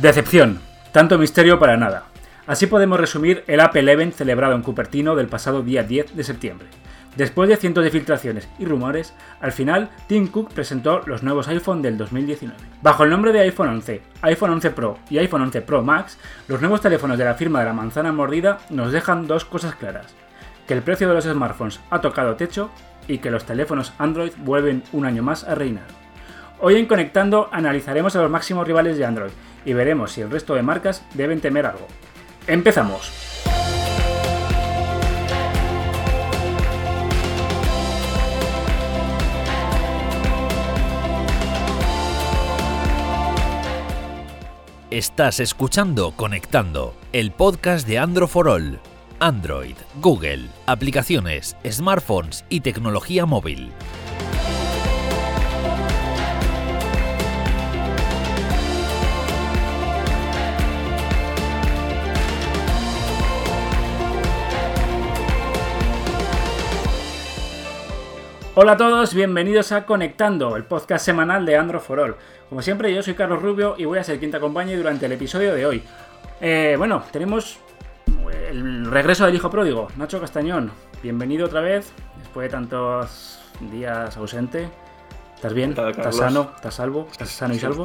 Decepción. Tanto misterio para nada. Así podemos resumir el Apple Event celebrado en Cupertino del pasado día 10 de septiembre. Después de cientos de filtraciones y rumores, al final Tim Cook presentó los nuevos iPhone del 2019. Bajo el nombre de iPhone 11, iPhone 11 Pro y iPhone 11 Pro Max, los nuevos teléfonos de la firma de la manzana mordida nos dejan dos cosas claras. Que el precio de los smartphones ha tocado techo y que los teléfonos Android vuelven un año más a reinar. Hoy en Conectando analizaremos a los máximos rivales de Android y veremos si el resto de marcas deben temer algo. ¡Empezamos! Estás escuchando Conectando, el podcast de Android for All. Android, Google, aplicaciones, smartphones y tecnología móvil. Hola a todos, bienvenidos a Conectando, el podcast semanal de Android for All. Como siempre, yo soy Carlos Rubio y voy a ser quien te acompañe durante el episodio de hoy. Eh, bueno, tenemos el regreso del hijo pródigo, Nacho Castañón. Bienvenido otra vez, después de tantos días ausente. ¿Estás bien? ¿Estás sano? ¿Estás salvo? ¿Estás sano y salvo?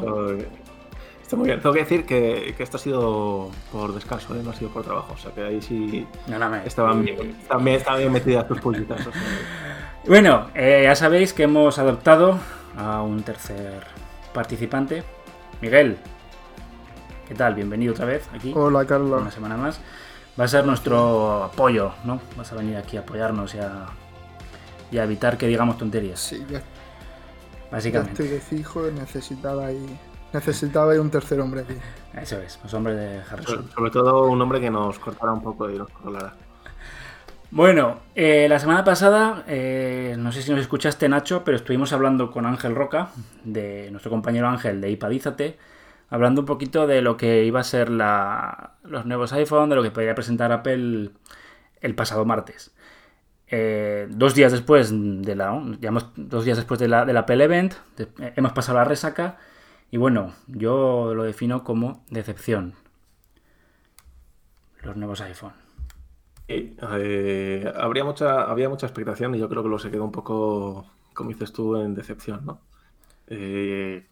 Estoy, muy bien. Tengo que decir que, esto ha sido por descanso, ¿eh? no ha sido por trabajo. O sea que ahí sí estaban, bien, estaban bien metidas tus pullitas. Bueno, eh, ya sabéis que hemos adoptado a un tercer participante. Miguel, ¿qué tal? Bienvenido otra vez aquí. Hola, Carlos. Una semana más. Va a ser nuestro apoyo, ¿no? Vas a venir aquí a apoyarnos y a, y a evitar que digamos tonterías. Sí, ya. Básicamente. estoy de fijo, necesitaba ahí, necesitaba un tercer hombre aquí. Eso es, pues hombre de Harrison. Sobre, todo un hombre que nos cortara un poco y nos controlara. Bueno, eh, la semana pasada, eh, no sé si nos escuchaste Nacho, pero estuvimos hablando con Ángel Roca, de nuestro compañero Ángel de Ipadízate, hablando un poquito de lo que iba a ser los nuevos iPhone, de lo que podría presentar Apple el pasado martes. Eh, dos días después de la, dos días después de la, Apple Event, hemos pasado la resaca y bueno, yo lo defino como decepción. Los nuevos iPhone. Eh, habría mucha, había mucha expectación y yo creo que lo se quedó un poco, como dices tú, en decepción, ¿no? Eh,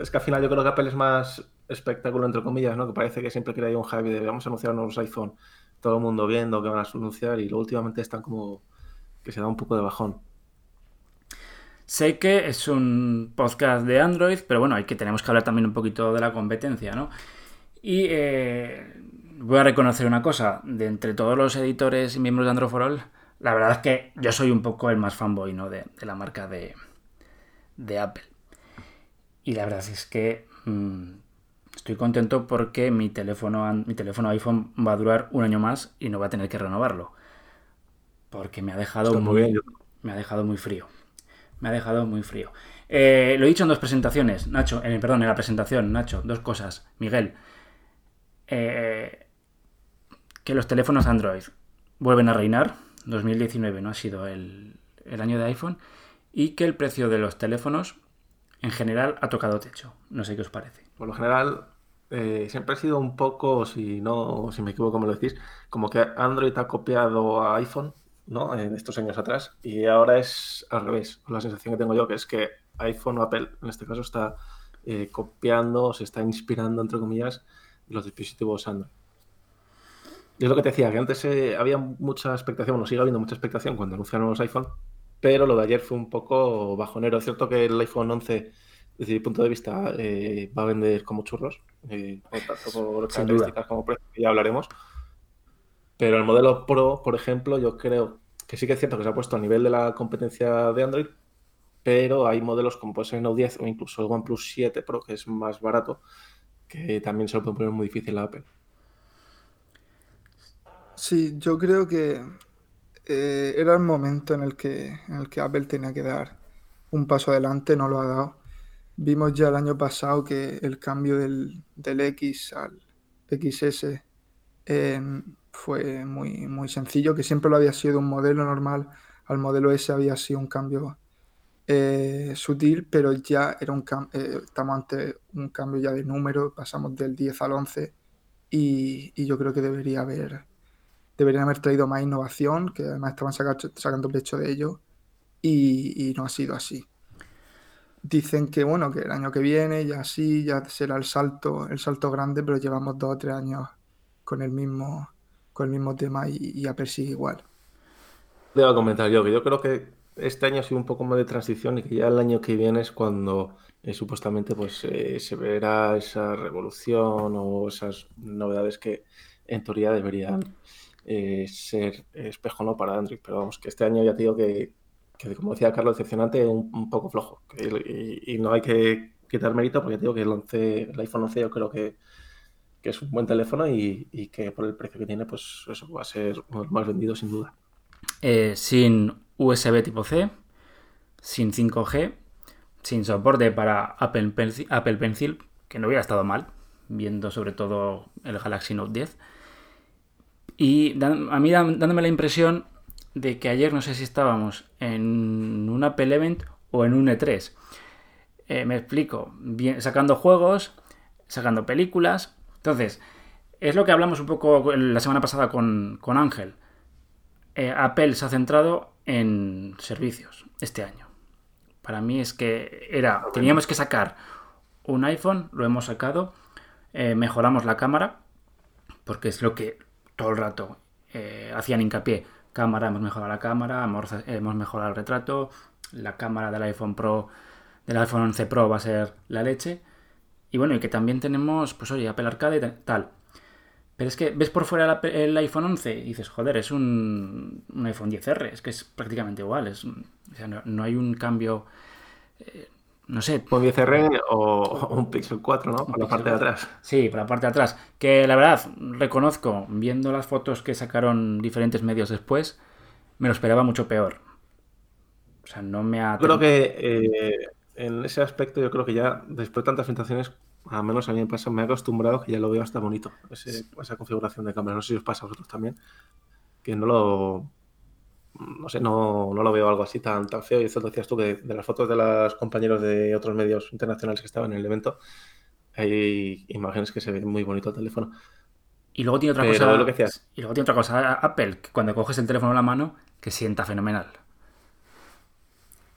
es que al final yo creo que Apple es más espectáculo, entre comillas, ¿no? Que parece que siempre hay un hype de vamos a anunciar nuevos iPhone, todo el mundo viendo que van a anunciar y luego últimamente están como que se da un poco de bajón. Sé que es un podcast de Android, pero bueno, hay que tenemos que hablar también un poquito de la competencia, ¿no? Y eh, voy a reconocer una cosa, de entre todos los editores y miembros de Android for All, la verdad es que yo soy un poco el más fanboy ¿no? de, la marca de, Apple. Y la verdad es que mm, estoy contento porque mi teléfono, mi teléfono iPhone va a durar un año más y no va a tener que renovarlo. Porque me ha dejado, muy, me ha dejado muy frío. Me ha dejado muy frío. Eh, lo he dicho en dos presentaciones, Nacho, eh, perdón, en la presentación, Nacho, dos cosas. Miguel, eh, que los teléfonos Android vuelven a reinar. 2019 no ha sido el, año de iPhone. Y que el precio de los teléfonos en general ha tocado techo. No sé qué os parece. Por lo general, eh, siempre ha sido un poco, si no, si me equivoco, me lo decís, como que Android ha copiado a iPhone, ¿no? En estos años atrás. Y ahora es al revés. La sensación que tengo yo que es que iPhone o Apple, en este caso, está eh, copiando, se está inspirando, entre comillas, los dispositivos Android. Es lo que te decía, que antes eh, había mucha expectación, bueno, sigue habiendo mucha expectación cuando anunciaron los iPhone, pero lo de ayer fue un poco bajonero. Es cierto que el iPhone 11, desde mi punto de vista, eh, va a vender como churros, eh, tanto por características como precio, ya hablaremos. Pero el modelo Pro, por ejemplo, yo creo que sí que es cierto que se ha puesto a nivel de la competencia de Android, pero hay modelos como puede ser el Note 10 o incluso el OnePlus 7 Pro, que es más barato, que también se lo puede poner muy difícil a Apple. Sí, yo creo que eh, era el momento en el, que, Apple tenía que dar un paso adelante, no lo ha dado. Vimos ya el año pasado que el cambio del, X al XS fue muy, muy sencillo, que siempre lo había sido un modelo normal, al modelo S había sido un cambio eh, sutil, pero ya era un cambio, eh, estamos ante un cambio ya de número, pasamos del 10 al 11 y, y yo creo que debería haber, deberían haber traído más innovación, que además estaban saca- sacando pecho de ello y, no ha sido así. Dicen que bueno, que el año que viene ya sí, ya será el salto, el salto grande, pero llevamos dos o tres años con el mismo, con el mismo tema y, y Apple sigue igual. A comentar yo que yo creo que este año ha sido un poco más de transición y que ya el año que viene es cuando eh, supuestamente pues eh, se verá esa revolución o esas novedades que en teoría deberían eh, ser espejo no para Android. Pero vamos, que este año ya te digo que, que como decía Carlos, decepcionante, un, poco flojo. Y no hay que quitar mérito porque te digo que el, 11, el iPhone 11 yo creo que, que es un buen teléfono y, y que por el precio que tiene, pues eso va a ser uno de los más vendidos sin duda. Eh, sin USB tipo C, sin 5G, sin soporte para Apple Pencil, Apple Pencil, que no hubiera estado mal, viendo sobre todo el Galaxy Note 10. Y dan- a mí dan- dándome la impresión de que ayer no sé si estábamos en un Apple Event o en un E3. Eh, me explico, bien, sacando juegos, sacando películas. Entonces, es lo que hablamos un poco la semana pasada con, con Ángel. Eh, Apple se ha centrado en servicios este año. Para mí es que era, teníamos que sacar un iPhone, lo hemos sacado, eh, mejoramos la cámara, porque es lo que todo el rato eh, hacían hincapié. Cámara, hemos mejorado la cámara, hemos, hemos mejorado el retrato, la cámara del iPhone Pro, del iPhone 11 Pro va a ser la leche. Y bueno, y que también tenemos, pues oye, Apple Arcade y tal. Pero es que ves por fuera el, iPhone 11 y dices, joder, es un, un iPhone 10R, es que es prácticamente igual. Es, o sea, no, no hay un cambio, eh, no sé, Un 10R o, o un Pixel 4, ¿no? Por la parte de atrás. Sí, por la parte de atrás. Que la verdad, reconozco, viendo las fotos que sacaron diferentes medios después, me lo esperaba mucho peor. O sea, no me ha... Yo creo que eh, en ese aspecto, yo creo que ya después de tantas presentaciones, al menos a mí me pasa, me he acostumbrado que ya lo veo hasta bonito, ese- esa configuración de cámara. No sé si os pasa a vosotros también, que no lo. No sé, no, no lo veo algo así tan, tan feo. Y eso lo decías tú, que de las fotos de los compañeros de otros medios internacionales que estaban en el evento, hay imágenes que se ven muy bonito el teléfono. Y luego tiene otra Pero cosa... lo que decías. Y luego tiene otra cosa, Apple, que cuando coges el teléfono en la mano, que sienta fenomenal.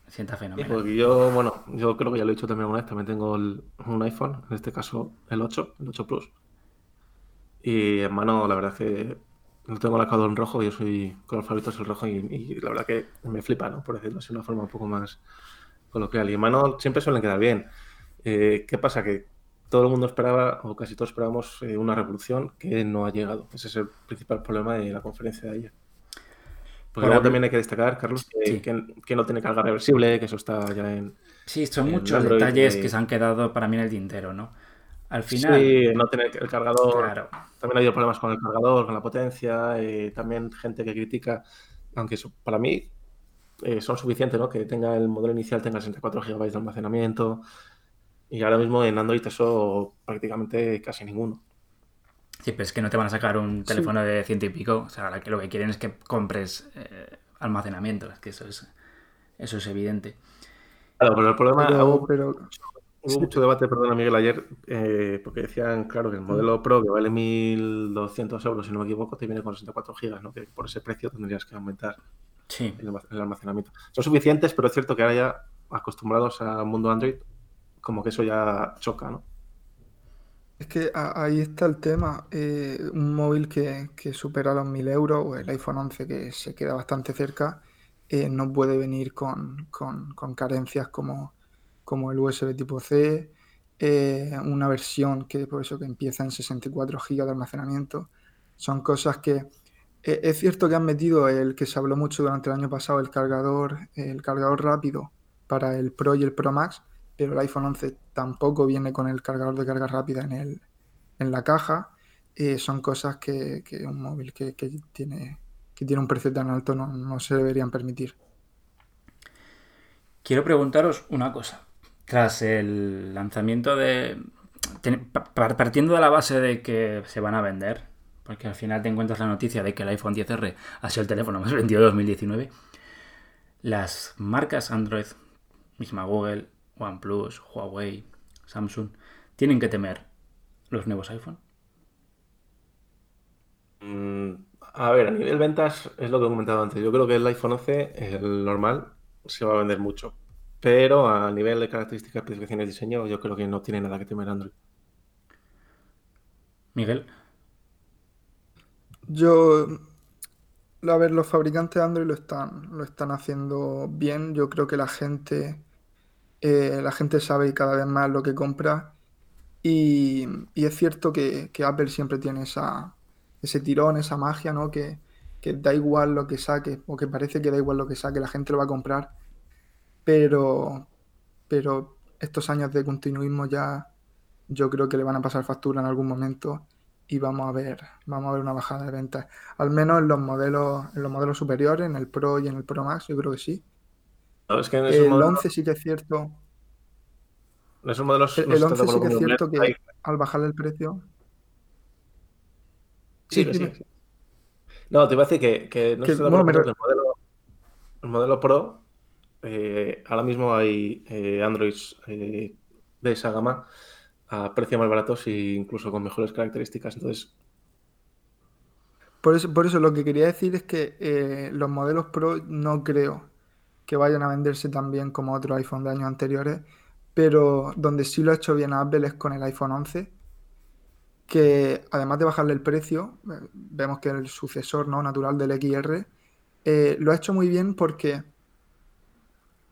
Sienta Sí, fenomenal. porque yo, bueno, yo creo que ya lo he dicho también alguna vez, también tengo el- un iPhone, en este caso el 8, el 8 Plus. Y en mano, la verdad es que lo tengo lacado en rojo, yo soy color favorito es el rojo y, y la verdad que me flipa, ¿no? Por decirlo así de una forma un poco más coloquial. Y en mano siempre suelen quedar bien. Eh, ¿qué pasa? Que todo el mundo esperaba, o casi todos esperábamos, eh, una revolución que no ha llegado. Ese es el principal problema de la conferencia de ayer. Porque luego también hay que destacar, Carlos, que, Sí. que- que no tiene carga reversible, que eso está ya en, Sí, son muchos Android, detalles eh, que se han quedado para mí en el tintero, ¿no? Al final, Sí, no tener el cargador. claro, También ha habido problemas con el cargador, con la potencia. eh, también gente que critica, aunque eso, para mí eh, son suficientes, ¿no? Que tenga el modelo inicial tenga 64 GB de almacenamiento. Y ahora mismo en Android eso prácticamente casi ninguno. Sí, pero es que no te van a sacar un Sí. teléfono de ciento y pico. O sea, lo que quieren es que compres eh, almacenamiento. Es que eso es, eso es evidente. Claro, pero el problema, Pero, hubo, pero hubo mucho debate, perdona Miguel, ayer, eh, porque decían, claro, que el modelo Pro, que vale 1.200 euros, si no me equivoco, te viene con 64 GB, ¿no? Que por ese precio tendrías que aumentar Sí. el almac- el almacenamiento. Son suficientes, pero es cierto que ahora ya acostumbrados al mundo Android, como que eso ya choca, ¿no? Es que ahí está el tema. eh, un móvil que, que supera los 1000 euros o el iPhone 11 que se queda bastante cerca, eh, no puede venir con, con- con carencias como, como el USB tipo C, eh, una versión que por eso que empieza en 64 GB de almacenamiento. Son cosas que eh, es cierto que han metido el que se habló mucho durante el año pasado, el cargador, el cargador rápido para el Pro y el Pro Max, pero el iPhone 11 tampoco viene con el cargador de carga rápida en, el, en la caja. Eh, son cosas que, un móvil que, que tiene, que tiene un precio tan alto no, no se deberían permitir. Quiero preguntaros una cosa. Tras el lanzamiento de... Partiendo de la base de que se van a vender, porque al final te encuentras la noticia de que el iPhone 10R ha sido el teléfono más vendido de 2019, las marcas Android misma Google, OnePlus, Huawei, Samsung, tienen que temer los nuevos iPhone? Mm, a ver, a nivel ventas es lo que he comentado antes. Yo creo que el iPhone 11, el normal, se va a vender mucho. Pero a nivel de características, especificaciones, diseño, yo creo que no tiene nada que temer Android. Miguel. Yo, a ver, los fabricantes de Android lo están, lo están haciendo bien. Yo creo que la gente, eh, la gente sabe cada vez más lo que compra. Y, y es cierto que, que Apple siempre tiene esa, ese tirón, esa magia, ¿no? Que, que da igual lo que saque, o que parece que da igual lo que saque, la gente lo va a comprar. Pero, pero estos años de continuismo ya yo creo que le van a pasar factura en algún momento y vamos a ver, vamos a ver una bajada de ventas. Al menos en los modelos, en los modelos superiores, en el Pro y en el Pro Max, yo creo que sí. el 11 sí que es cierto. Esos modelos el, 11 sí que es cierto que al bajarle el precio. Sí, sí, sí, No, te iba a decir que, no que, el, modelo, el modelo Pro eh, ahora mismo hay eh, Androids eh, de esa gama a precio más baratos e incluso con mejores características. Entonces. Por eso, por eso lo que quería decir es que los modelos Pro no creo que vayan a venderse tan bien como otros iPhone de años anteriores, pero donde sí lo ha hecho bien Apple es con el iPhone 11, que además de bajarle el precio, vemos que el sucesor ¿no? natural del XR, lo ha hecho muy bien porque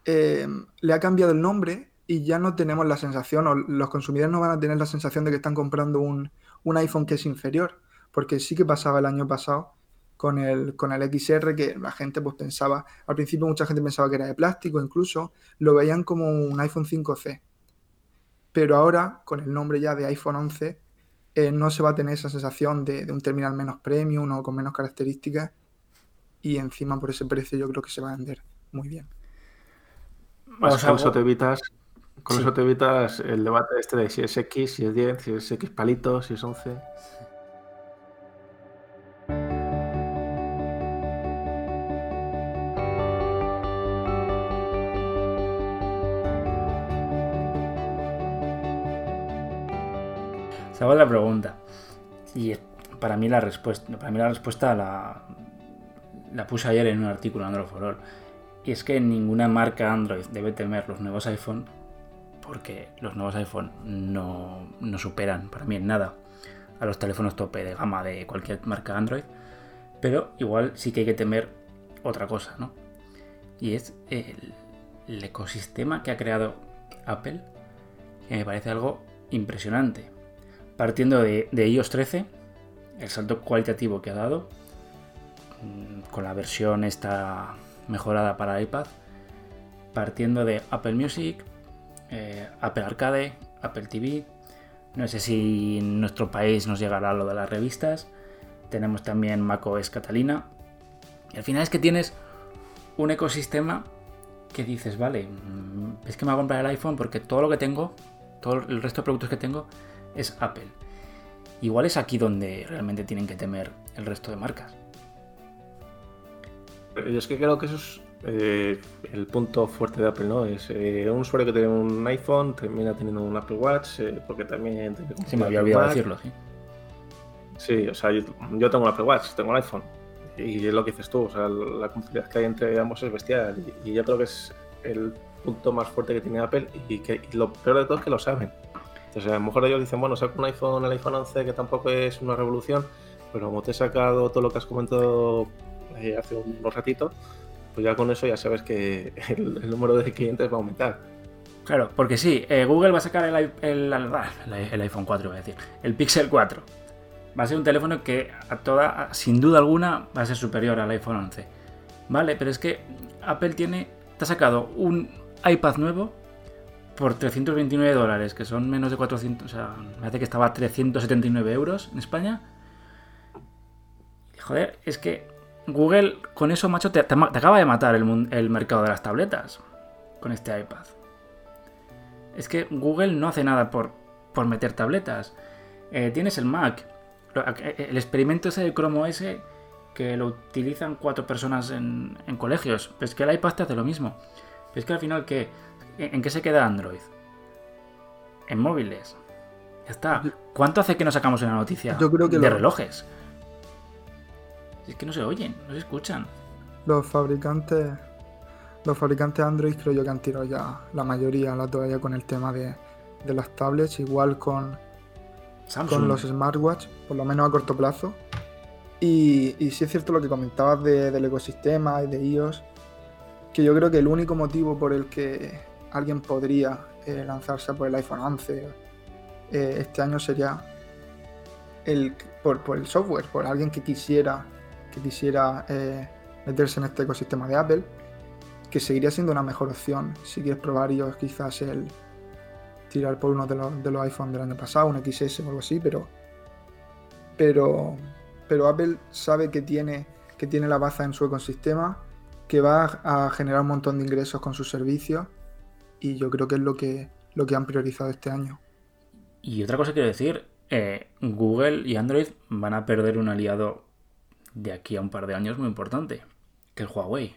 eh, le ha cambiado el nombre y ya no tenemos la sensación, o los consumidores no van a tener la sensación de que están comprando un, iPhone que es inferior, porque sí que pasaba el año pasado con el, con XR que la gente pues pensaba, al principio mucha gente pensaba que era de plástico, incluso lo veían como un iPhone 5C. Pero ahora, con el nombre ya de iPhone 11, eh, no se va a tener esa sensación de, de, un terminal menos premium o con menos características y encima por ese precio yo creo que se va a vender muy bien con eso te evitas, con eso te evitas el debate este de si es X, si es 10, si es X palito, si es 11. Se hago la pregunta. Y para mí la respuesta, para mí la respuesta la, la puse ayer en un artículo en Android for All y es que ninguna marca Android debe temer los nuevos iPhone porque los nuevos iPhone no, superan para mí en nada a los teléfonos tope de gama de cualquier marca Android. Pero igual sí que hay que temer otra cosa, ¿no? Y es el, ecosistema que ha creado Apple, que me parece algo impresionante. Partiendo de, de iOS 13, el salto cualitativo que ha dado, mm, con la versión esta mejorada para iPad, partiendo de Apple Music, eh, Apple Arcade, Apple TV. No sé si en nuestro país nos llegará lo de las revistas. Tenemos también macOS Catalina. Y al final es que tienes un ecosistema que dices, vale, mm, es que me voy a comprar el iPhone porque todo lo que tengo, todo el resto de productos que tengo es Apple. Igual es aquí donde realmente tienen que temer el resto de marcas. Yo es que creo que eso es eh, el punto fuerte de Apple, ¿no? Es eh, un usuario que tiene un iPhone, termina teniendo un Apple Watch, eh, porque también... Sí, me había olvidado decirlo, sí. Sí, o sea, yo, tengo un Apple Watch, tengo un iPhone. Y es lo que dices tú, o sea, la complejidad que hay entre ambos es bestial. Y, yo creo que es el punto más fuerte que tiene Apple y que lo peor de todo es que lo saben. Entonces, a lo mejor ellos dicen, bueno, saco un iPhone, el iPhone 11, que tampoco es una revolución, pero como te he sacado todo lo que has comentado eh, hace un ratito, pues ya con eso ya sabes que el, número de clientes va a aumentar. Claro, porque sí, eh, Google va a sacar el, el, iPhone 4, voy a decir, el Pixel 4. Va a ser un teléfono que a toda, sin duda alguna, va a ser superior al iPhone 11. Vale, pero es que Apple tiene, te ha sacado un iPad nuevo por 329 dólares, que son menos de 400, o sea, me parece que estaba a 379 euros en España. Joder, es que Google, con eso, macho, te, acaba de matar el, mercado de las tabletas con este iPad. Es que Google no hace nada por, por meter tabletas. Eh, tienes el Mac. Eh, el experimento ese de Chrome OS que lo utilizan cuatro personas en, colegios. Pero es que el iPad te hace lo mismo. Pero es que al final que ¿En qué se queda Android? En móviles. Ya está. ¿Cuánto hace que no sacamos una noticia Yo creo que de lo- relojes? Es que no se oyen, no se escuchan. Los fabricantes. Los fabricantes Android creo yo que han tirado ya la mayoría la toalla con el tema de, de las tablets, igual con, Samsung. con los smartwatch, por lo menos a corto plazo. Y, y sí es cierto lo que comentabas de- del ecosistema y de iOS, que yo creo que el único motivo por el que alguien podría eh, lanzarse por el iPhone 11 eh, este año sería el, por, por el software, por alguien que quisiera, que quisiera eh, meterse en este ecosistema de Apple, que seguiría siendo una mejor opción si quieres probar iOS quizás el tirar por uno de los, de los iPhone del año pasado, un XS o algo así, pero pero pero Apple sabe que tiene que tiene la baza en su ecosistema, que va a generar un montón de ingresos con sus servicios y yo creo que es lo que lo que han priorizado este año. Y otra cosa quiero decir, eh, Google y Android van a perder un aliado de aquí a un par de años muy importante, que es Huawei.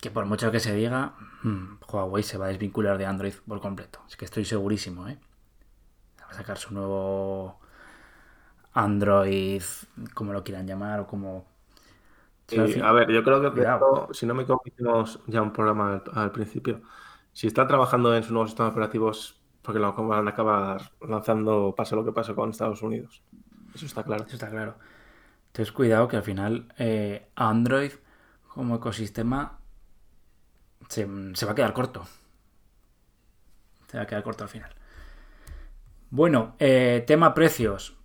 Que por mucho que se diga, mm, Huawei se va a desvincular de Android por completo. Es que estoy segurísimo, ¿eh? Va a sacar su nuevo Android, como lo quieran llamar, o como... Sí, a ver, yo creo que Cuidado. si no me hicimos ya un programa al, al principio. Si están trabajando en sus nuevos sistemas operativos, porque lo van a acabar lanzando, pase lo que pase con Estados Unidos. Eso está claro. Eso está claro. Entonces, cuidado que al final eh, Android como ecosistema se, va a quedar corto. Se va a quedar corto al final. Bueno, eh, tema precios.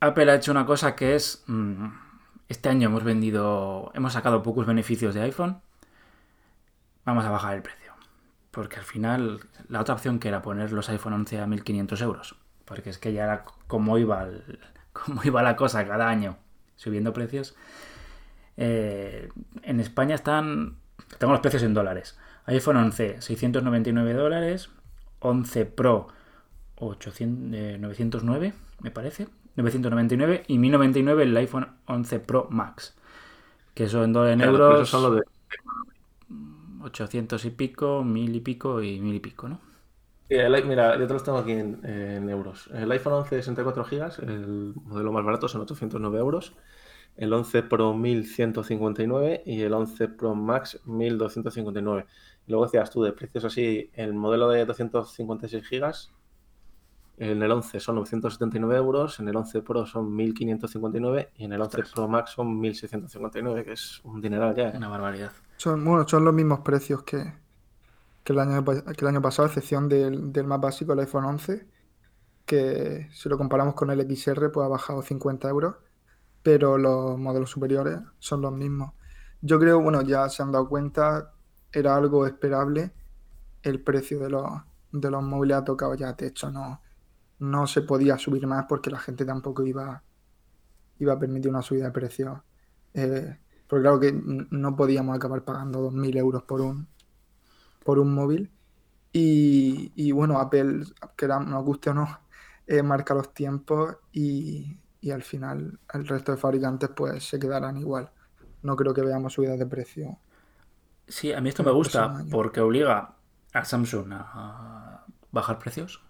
Apple ha hecho una cosa que es. mm, este año hemos vendido. Hemos sacado pocos beneficios de iPhone. Vamos a bajar el precio. Porque al final, la otra opción que era poner los iPhone 11 a 1500 euros. Porque es que ya era como iba, el- como iba la cosa cada año subiendo precios. Eh, en España están. Tengo los precios en dólares. iPhone 11, 699 dólares. 11 Pro, 800, eh, 909, me parece. 999 y 1099 el iPhone 11 Pro Max. Que eso en, do- en euros. eso son lo de- 800 y pico, 1000 y pico y 1000 y pico, ¿no? Sí, el mira, yo te los tengo aquí en, en euros. El iPhone 11 de 64 GB, el modelo más barato son 809 euros. El 11 Pro 1159 y el 11 Pro Max 1259. Y luego decías tú de precios así, el modelo de 256 GB, en el 11 son 979 euros, en el 11 Pro son 1559 y en el 11 Pro Max son 1659, que es un dineral ya. ¿eh? Una barbaridad. Son, bueno, son los mismos precios que, que el año, que el año pasado, excepción del, del más básico, el iPhone 11, que si lo comparamos con el XR, pues ha bajado 50 euros, pero los modelos superiores son los mismos. Yo creo, bueno, ya se han dado cuenta, era algo esperable, el precio de los, de los móviles ha tocado ya techo, no, no se podía subir más porque la gente tampoco iba, iba a permitir una subida de precios. Eh, porque claro que no podíamos acabar pagando 2.000 euros por un, por un móvil. Y, y bueno, Apple, que nos guste o no, eh, marca los tiempos y, y al final el resto de fabricantes pues se quedarán igual. No creo que veamos subidas de precio. Sí, a mí esto me gusta porque obliga a Samsung a bajar precios.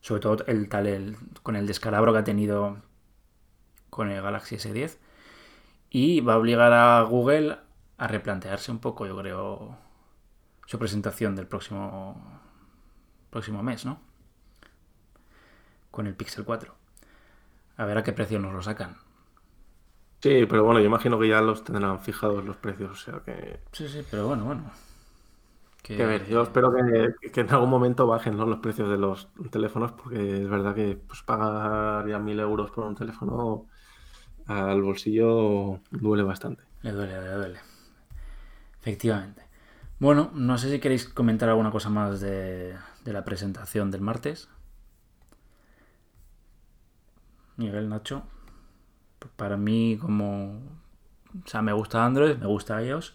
Sobre todo el tal el, con el descalabro que ha tenido con el Galaxy S10. Y va a obligar a Google a replantearse un poco, yo creo, su presentación del próximo próximo mes, ¿no? Con el Pixel 4. A ver a qué precio nos lo sacan. Sí, pero bueno, yo imagino que ya los tendrán fijados los precios, o sea que Sí, sí, pero bueno, bueno. Que, Que ver, yo espero que, que en algún momento bajen, ¿no? los precios de los teléfonos, porque es verdad que pues, pagar ya mil euros por un teléfono al bolsillo duele bastante. Le duele, le duele. Efectivamente. Bueno, no sé si queréis comentar alguna cosa más de, la presentación del martes. Miguel, Nacho. Para mí, como. O sea, me gusta Android, me gusta iOS.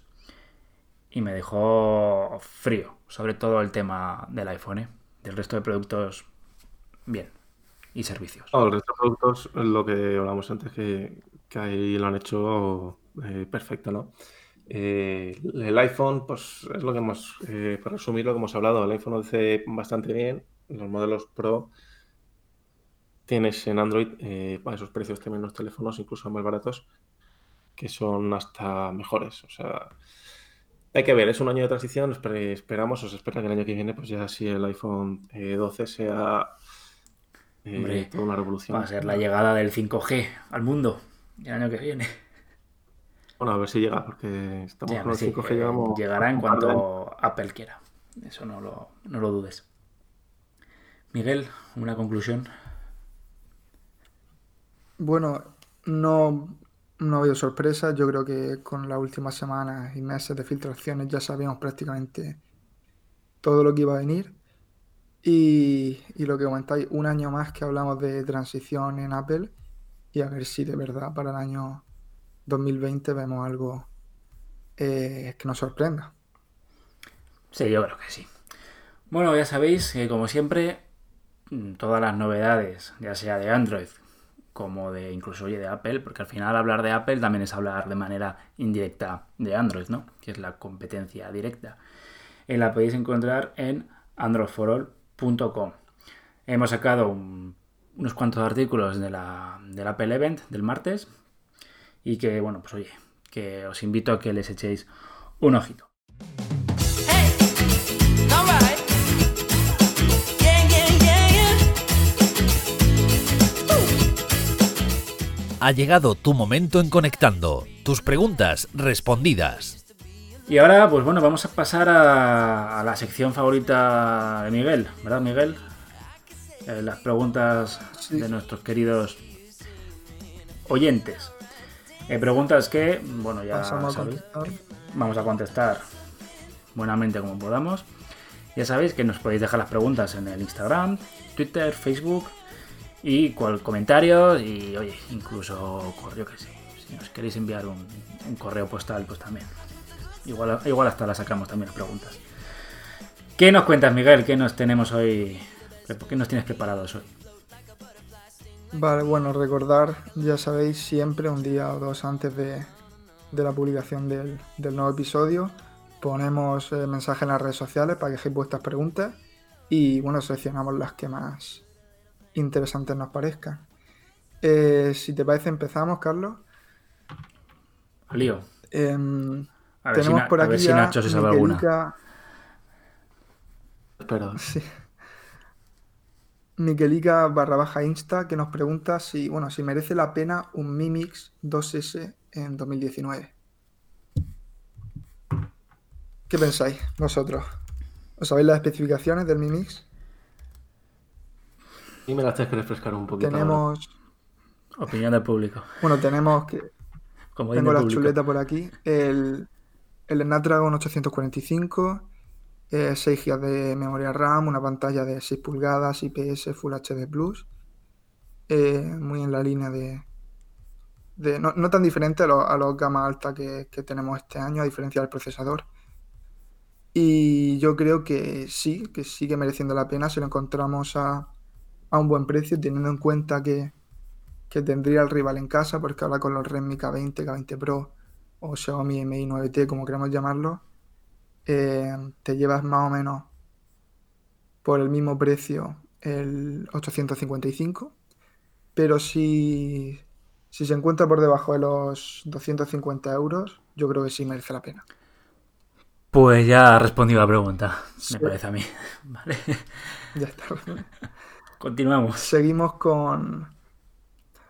Y me dejó frío. Sobre todo el tema del iPhone, ¿eh? Del resto de productos, bien. Y servicios. No, el resto de productos, lo que hablamos antes, que, que ahí lo han hecho eh, perfecto, ¿no? Eh, el iPhone, pues es lo que hemos, eh, para resumir lo que hemos hablado, el iPhone 11 bastante bien, los modelos Pro tienes en Android eh, a esos precios también los teléfonos, incluso más baratos, que son hasta mejores. O sea, hay que ver, es un año de transición, esperamos, o se espera que el año que viene, pues ya si el iPhone 12 eh, sea toda una revolución. Va a ser la llegada del 5G al mundo el año que viene. Bueno, a ver si llega, porque estamos con el 5G. llegará en cuanto Apple quiera. Eso no lo, no lo dudes. Miguel, una conclusión. Bueno, no, no ha habido sorpresas. Yo creo que con las últimas semanas y meses de filtraciones ya sabíamos prácticamente todo lo que iba a venir. Y, lo que comentáis, un año más que hablamos de transición en Apple y a ver si de verdad para el año 2020 vemos algo eh, que nos sorprenda. Sí, yo creo que sí. Bueno, ya sabéis que como siempre, mm, todas las novedades, ya sea de Android como de incluso oye de Apple, porque al final hablar de Apple también es hablar de manera indirecta de Android, ¿no? Que es la competencia directa. La podéis encontrar en androidforall.com. Hemos sacado unos cuantos artículos de la, del Apple Event del martes y que, bueno, pues oye, que os invito a que les echéis un ojito. Ha llegado tu momento en Conectando. Tus preguntas respondidas. Y ahora, pues bueno, vamos a pasar a, la sección favorita de Miguel, ¿verdad, Miguel? Eh, las preguntas de nuestros queridos oyentes. Eh, preguntas que, bueno, ya vamos a, vamos a contestar buenamente como podamos. Ya sabéis que nos podéis dejar las preguntas en el Instagram, Twitter, Facebook y cual comentarios y oye, incluso correo que sé. Si nos queréis enviar un, correo postal, pues también. Igual, igual hasta la sacamos también las preguntas. ¿Qué nos cuentas, Miguel? ¿Qué nos tenemos hoy? ¿Qué nos tienes preparados hoy? Vale, bueno, recordar, ya sabéis, siempre un día o dos antes de, la publicación del, nuevo episodio, ponemos eh, mensajes en las redes sociales para que dejéis vuestras preguntas y bueno, seleccionamos las que más interesantes nos parezcan. Eh, si te parece, empezamos, Carlos. Lío. Em, tenemos por aquí si Nacho se sabe alguna. Perdón. Sí. Miquelica barra baja Insta que nos pregunta si, bueno, si merece la pena un Mi Mix 2S en 2019. ¿Qué pensáis vosotros? ¿Os sabéis las especificaciones del Mi Mix? Y me la tienes que refrescar un poquito. Tenemos. Opinión del público. Bueno, tenemos que. Tengo la chuleta por aquí. El, el Snapdragon 845, 6 GB de memoria RAM, una pantalla de 6 pulgadas, IPS Full HD Plus. Eh, muy en la línea de. de no, tan diferente a los a gama alta que, que tenemos este año, a diferencia del procesador. Y yo creo que sí, que sigue mereciendo la pena si lo encontramos a a un buen precio, teniendo en cuenta que, tendría el rival en casa, porque ahora con los Redmi K20, K20 Pro o Xiaomi Mi 9T, como queramos llamarlo, eh, te llevas más o menos por el mismo precio el 855, pero si, si se encuentra por debajo de los 250 euros, yo creo que sí merece la pena. Pues ya ha respondido la pregunta, me parece a mí. Vale. Ya está. Continuamos. Seguimos con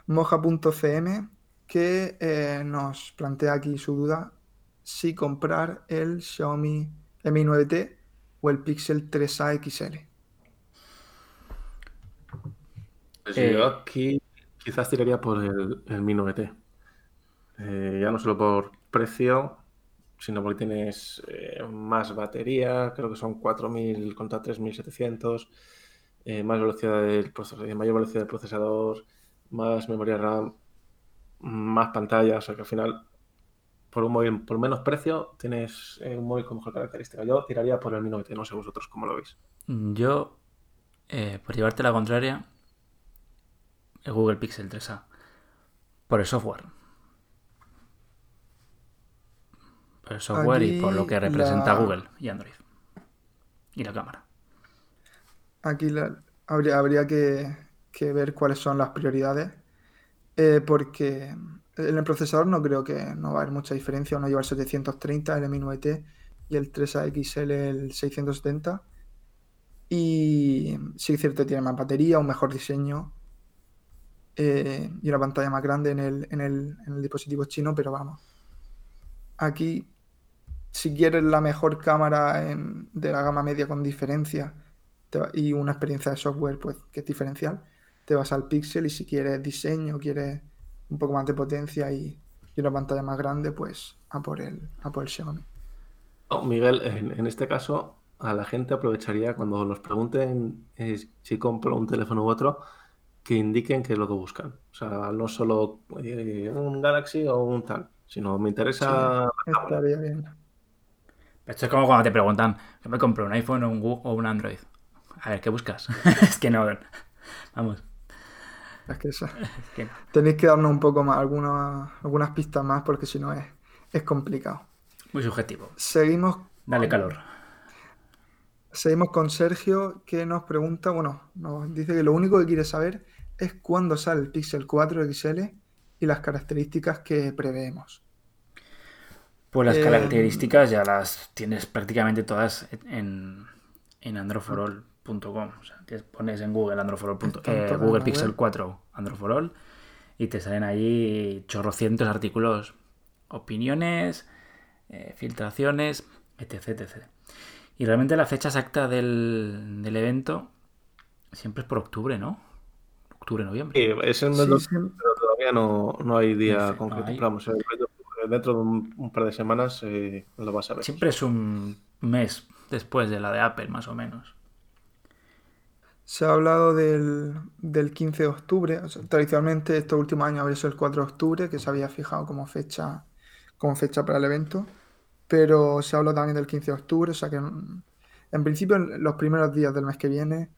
moja.cm que eh, nos plantea aquí su duda si comprar el Xiaomi Mi 9T o el Pixel 3A XL. Pues yo eh, aquí quizás tiraría por el, Mi 9T. Eh, ya no solo por precio, sino porque tienes más batería, creo que son 4.000 contra 3.700 eh, más velocidad del procesador, eh, mayor velocidad del procesador, más memoria RAM, más pantalla, o sea que al final por un móvil por menos precio tienes eh, un móvil con mejor característica. Yo tiraría por el Mi 9 no sé vosotros cómo lo veis. Yo, por llevarte la contraria, el Google Pixel 3A. Por el software. Por el software y por lo que representa la- Google y Android. Y la cámara. Aquí la- habría, habría que, que ver cuáles son las prioridades, eh, porque en el procesador no creo que no va a haber mucha diferencia. Uno lleva el 730, el Mi9T, y el 3AXL, el 670. Y sí es cierto, tiene más batería, un mejor diseño eh, y una pantalla más grande en el, en el- en el dispositivo chino, pero vamos. Aquí, si quieres la mejor cámara en- de la gama media con diferencia y una experiencia de software pues, que es diferencial, te vas al Pixel y si quieres diseño, quieres un poco más de potencia y, y una pantalla más grande, pues a por el, a por el Xiaomi. No, Miguel, en, en este caso, a la gente aprovecharía cuando nos pregunten eh, si compro un teléfono u otro, que indiquen qué es lo que buscan. O sea, no solo eh, un Galaxy o un tal, sino me interesa. Estaría bien. Esto es como cuando te preguntan, ¿qué me compro? ¿Un iPhone o un, Gu- o un Android? A ver, ¿qué buscas? es que no. Vamos. Es que eso- es que no. tenéis que darnos un poco más, algunas, algunas pistas más, porque si no es, es complicado. Muy subjetivo. Seguimos Dale calor. Seguimos con Sergio que nos pregunta, bueno, nos dice que lo único que quiere saber es cuándo sale el Pixel 4 XL y las características que preveemos. Pues las Eh, características ya las tienes prácticamente todas en, en androforall.com. O sea, te pones en Google androforall. Eh, en Google Pixel web. 4 androforall y te salen ahí chorrocientos artículos, opiniones, eh, filtraciones, etc, etc. Y realmente la fecha exacta del, del evento siempre es por octubre, ¿no? Octubre, noviembre. Sí, es Sí, lo- sí, pero todavía no, no hay día No sé, no concreto. hay. Vamos, eh, dentro de un, un par de semanas eh, lo vas a ver. Siempre es un mes después de la de Apple, más o menos. Se ha hablado del, del 15 de octubre. tradicionalmente estos últimos años habría sido el 4 de octubre, que se había fijado como fecha, como fecha para el evento. Pero se habla también del 15 de octubre, o sea que en, en principio en los primeros días del mes que viene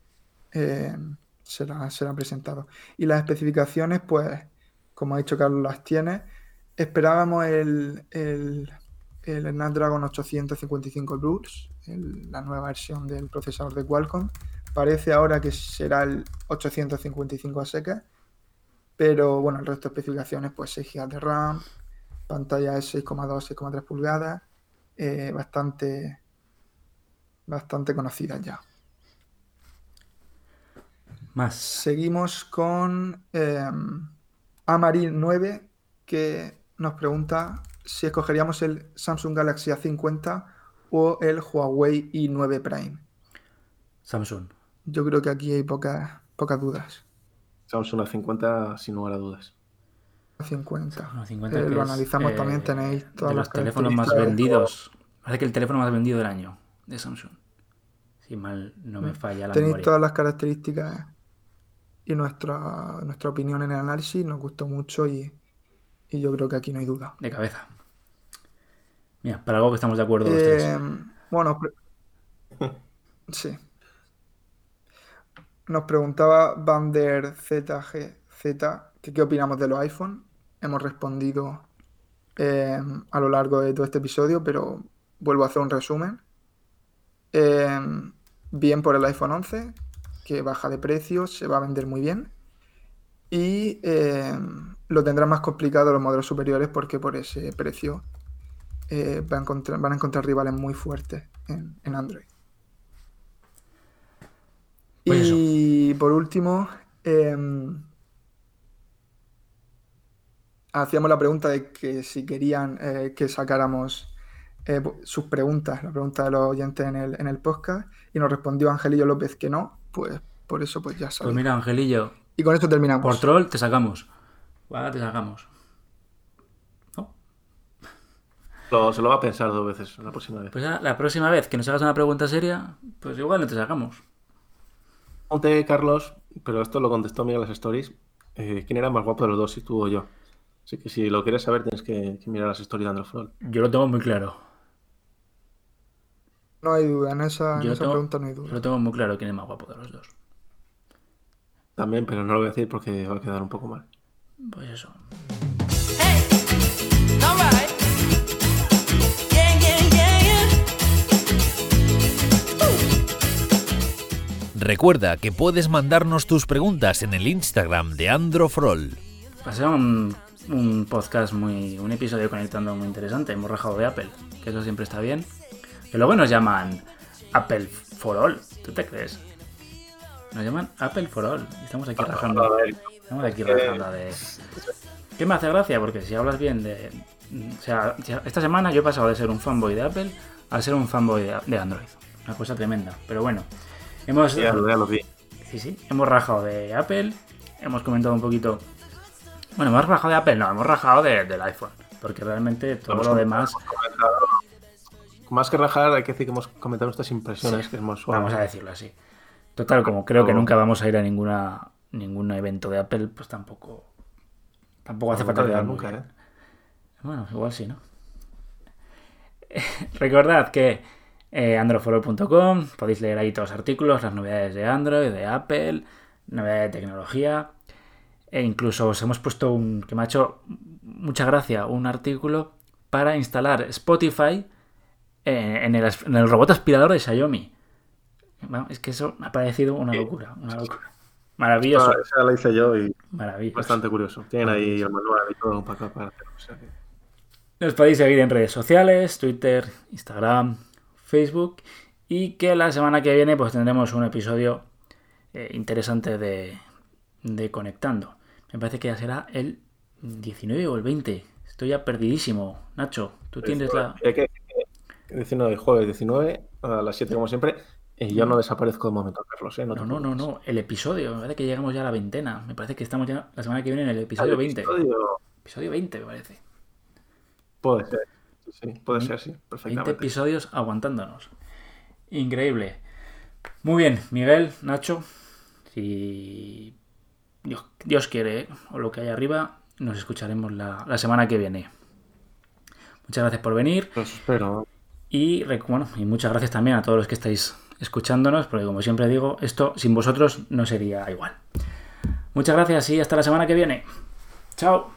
eh, será, será presentado. Y las especificaciones, pues, como ha dicho Carlos, las tiene. Esperábamos el, el, el Snapdragon 855 Plus, la nueva versión del procesador de Qualcomm. Parece ahora que será el 855 a secas, pero bueno, el resto de especificaciones, pues 6 GB de RAM, pantalla de 6,2, 6,3 pulgadas, eh, bastante, bastante conocidas ya. Más. Seguimos con eh, Amarin 9, que nos pregunta si escogeríamos el Samsung Galaxy A50 o el Huawei i9 Prime. Samsung. Yo creo que aquí hay pocas, pocas dudas. Samsung A50 sin lugar a dudas. A50. Bueno, 50 Eh, lo es, analizamos eh, también, tenéis todas de las los teléfonos más características. vendidos. Parece que el teléfono más vendido del año de Samsung. Si mal no me falla la Mm. Tenéis memoria. todas las características y nuestra, nuestra opinión en el análisis nos gustó mucho y, y yo creo que aquí no hay duda. De cabeza. Mira, para algo que estamos de acuerdo los Eh, tres. bueno, sí. Nos preguntaba Bander ZGZ que qué opinamos de los iPhone. Hemos respondido eh, a lo largo de todo este episodio, pero vuelvo a hacer un resumen. Eh, bien por el iPhone 11, que baja de precio, se va a vender muy bien. Y eh, lo tendrán más complicado los modelos superiores porque por ese precio eh, van, a encontrar, van a encontrar rivales muy fuertes en Android. Pues y por último, em, hacíamos la pregunta de que si querían eh, que sacáramos eh, sus preguntas, la pregunta de los oyentes en el, en el podcast, y nos respondió Angelillo López que no, pues por eso pues ya Pues sabéis. mira, Angelillo, Y con esto terminamos. por troll te sacamos. Ahora te sacamos. ¿No? Lo- se lo va a pensar dos veces la próxima vez. Pues ya, la próxima vez que nos hagas una pregunta seria, pues igual no te sacamos. Pregunté, Carlos, pero esto lo contestó Miguel en las stories. eh, ¿Quién era más guapo de los dos, si tú o yo? Así que si lo quieres saber, tienes que, que mirar las stories de Androflor. Yo lo tengo muy claro. No hay duda, en esa, en Yo esa tengo- pregunta no hay Yo duda. lo tengo muy claro quién es más guapo de los dos. También, pero no lo voy a decir porque va a quedar un poco mal. Pues eso. Hey, Recuerda que puedes mandarnos tus preguntas en el Instagram de Androfrol. Va a ser un, un podcast muy. un episodio conectando muy interesante. Hemos rajado de Apple, que eso siempre está bien. Que luego nos llaman Apple for All. ¿Tú te crees? Nos llaman Apple for All. Y estamos aquí rajando. A ver, Estamos aquí rajando de. ¿Qué me hace gracia? Porque si hablas bien de. O sea, esta semana yo he pasado de ser un fanboy de Apple a ser un fanboy de Android. Una cosa tremenda. Pero bueno, hemos. ya, lo- ya lo vi. Sí, sí. Hemos rajado de Apple. Hemos comentado un poquito. Bueno, hemos rajado de Apple, no, hemos rajado de- del iPhone. Porque realmente todo Hemos lo demás. Más que rajar, hay que decir que hemos comentado nuestras impresiones, que es más suave. Vamos a decirlo así. Total, como creo que Todo. nunca vamos a ir a ninguna ningún evento de Apple, pues tampoco. Tampoco hace falta nunca. ¿eh? Bueno, igual sí, ¿no? Recordad que eh, podéis leer ahí todos los artículos, las novedades de Android, de Apple, novedades de tecnología. E incluso os hemos puesto un que me ha hecho mucha gracia, un artículo para instalar Spotify en, el, en el robot aspirador de Xiaomi. Bueno, es que eso me ha parecido una locura, una locura. Maravilloso, Esa, esa la hice yo y bastante curioso. Tienen ahí el manual y todo para para hacerlo. o sea que- Nos podéis seguir en redes sociales, Twitter, Instagram, Facebook y que la semana que viene pues tendremos un episodio eh, interesante de, de Conectando. Me parece que ya será el 19 o el 20. Estoy ya perdidísimo. Nacho, tú tienes la... Y Hay que decir que 19 jueves 19 a las 7 como siempre. Y yo no desaparezco de momento, Carlos. ¿eh? No, no, no, no, el episodio. Me parece que llegamos ya a la veintena. Me parece que estamos ya la semana que viene en el episodio el 20. episodio Episodio 20, me parece. Puede ser. Sí, sí, puede ser, sí, 20 perfectamente. episodios aguantándonos. Increíble. Muy bien, Miguel, Nacho. Si Dios, Dios quiere, ¿eh? o lo que hay arriba, nos escucharemos la, la semana que viene. Muchas gracias por venir. Los espero. Y, bueno, y muchas gracias también a todos los que estáis escuchándonos, porque como siempre digo, esto sin vosotros no sería igual. Muchas gracias y hasta la semana que viene. Chao.